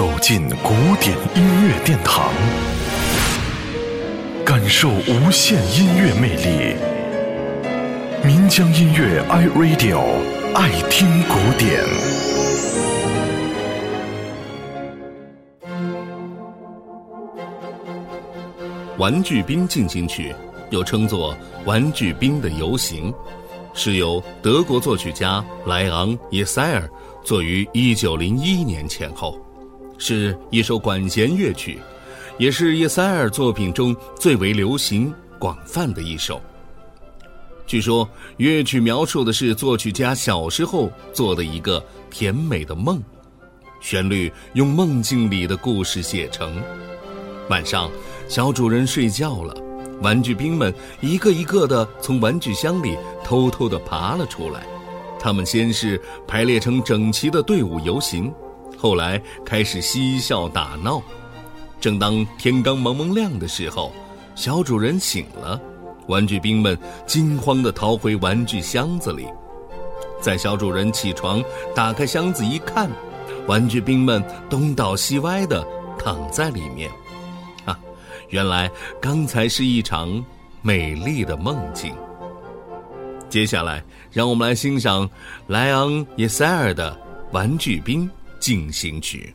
走进古典音乐殿堂，感受无限音乐魅力。民江音乐 iRadio 爱听古典。玩具兵进行曲又称作《玩具兵的游行》，是由德国作曲家莱昂·耶塞尔作于1901年前后。是一首管弦乐曲，也是叶塞尔作品中最为流行广泛的一首。据说乐曲描述的是作曲家小时候做的一个甜美的梦，旋律用梦境里的故事写成。晚上，小主人睡觉了，玩具兵们一个一个的从玩具箱里偷偷的爬了出来，他们先是排列成整齐的队伍游行。后来开始嬉笑打闹，正当天刚蒙蒙亮的时候，小主人醒了，玩具兵们惊慌地逃回玩具箱子里。在小主人起床打开箱子一看，玩具兵们东倒西歪地躺在里面。啊，原来刚才是一场美丽的梦境。接下来，让我们来欣赏莱昂·耶塞尔的《玩具兵》。进行曲。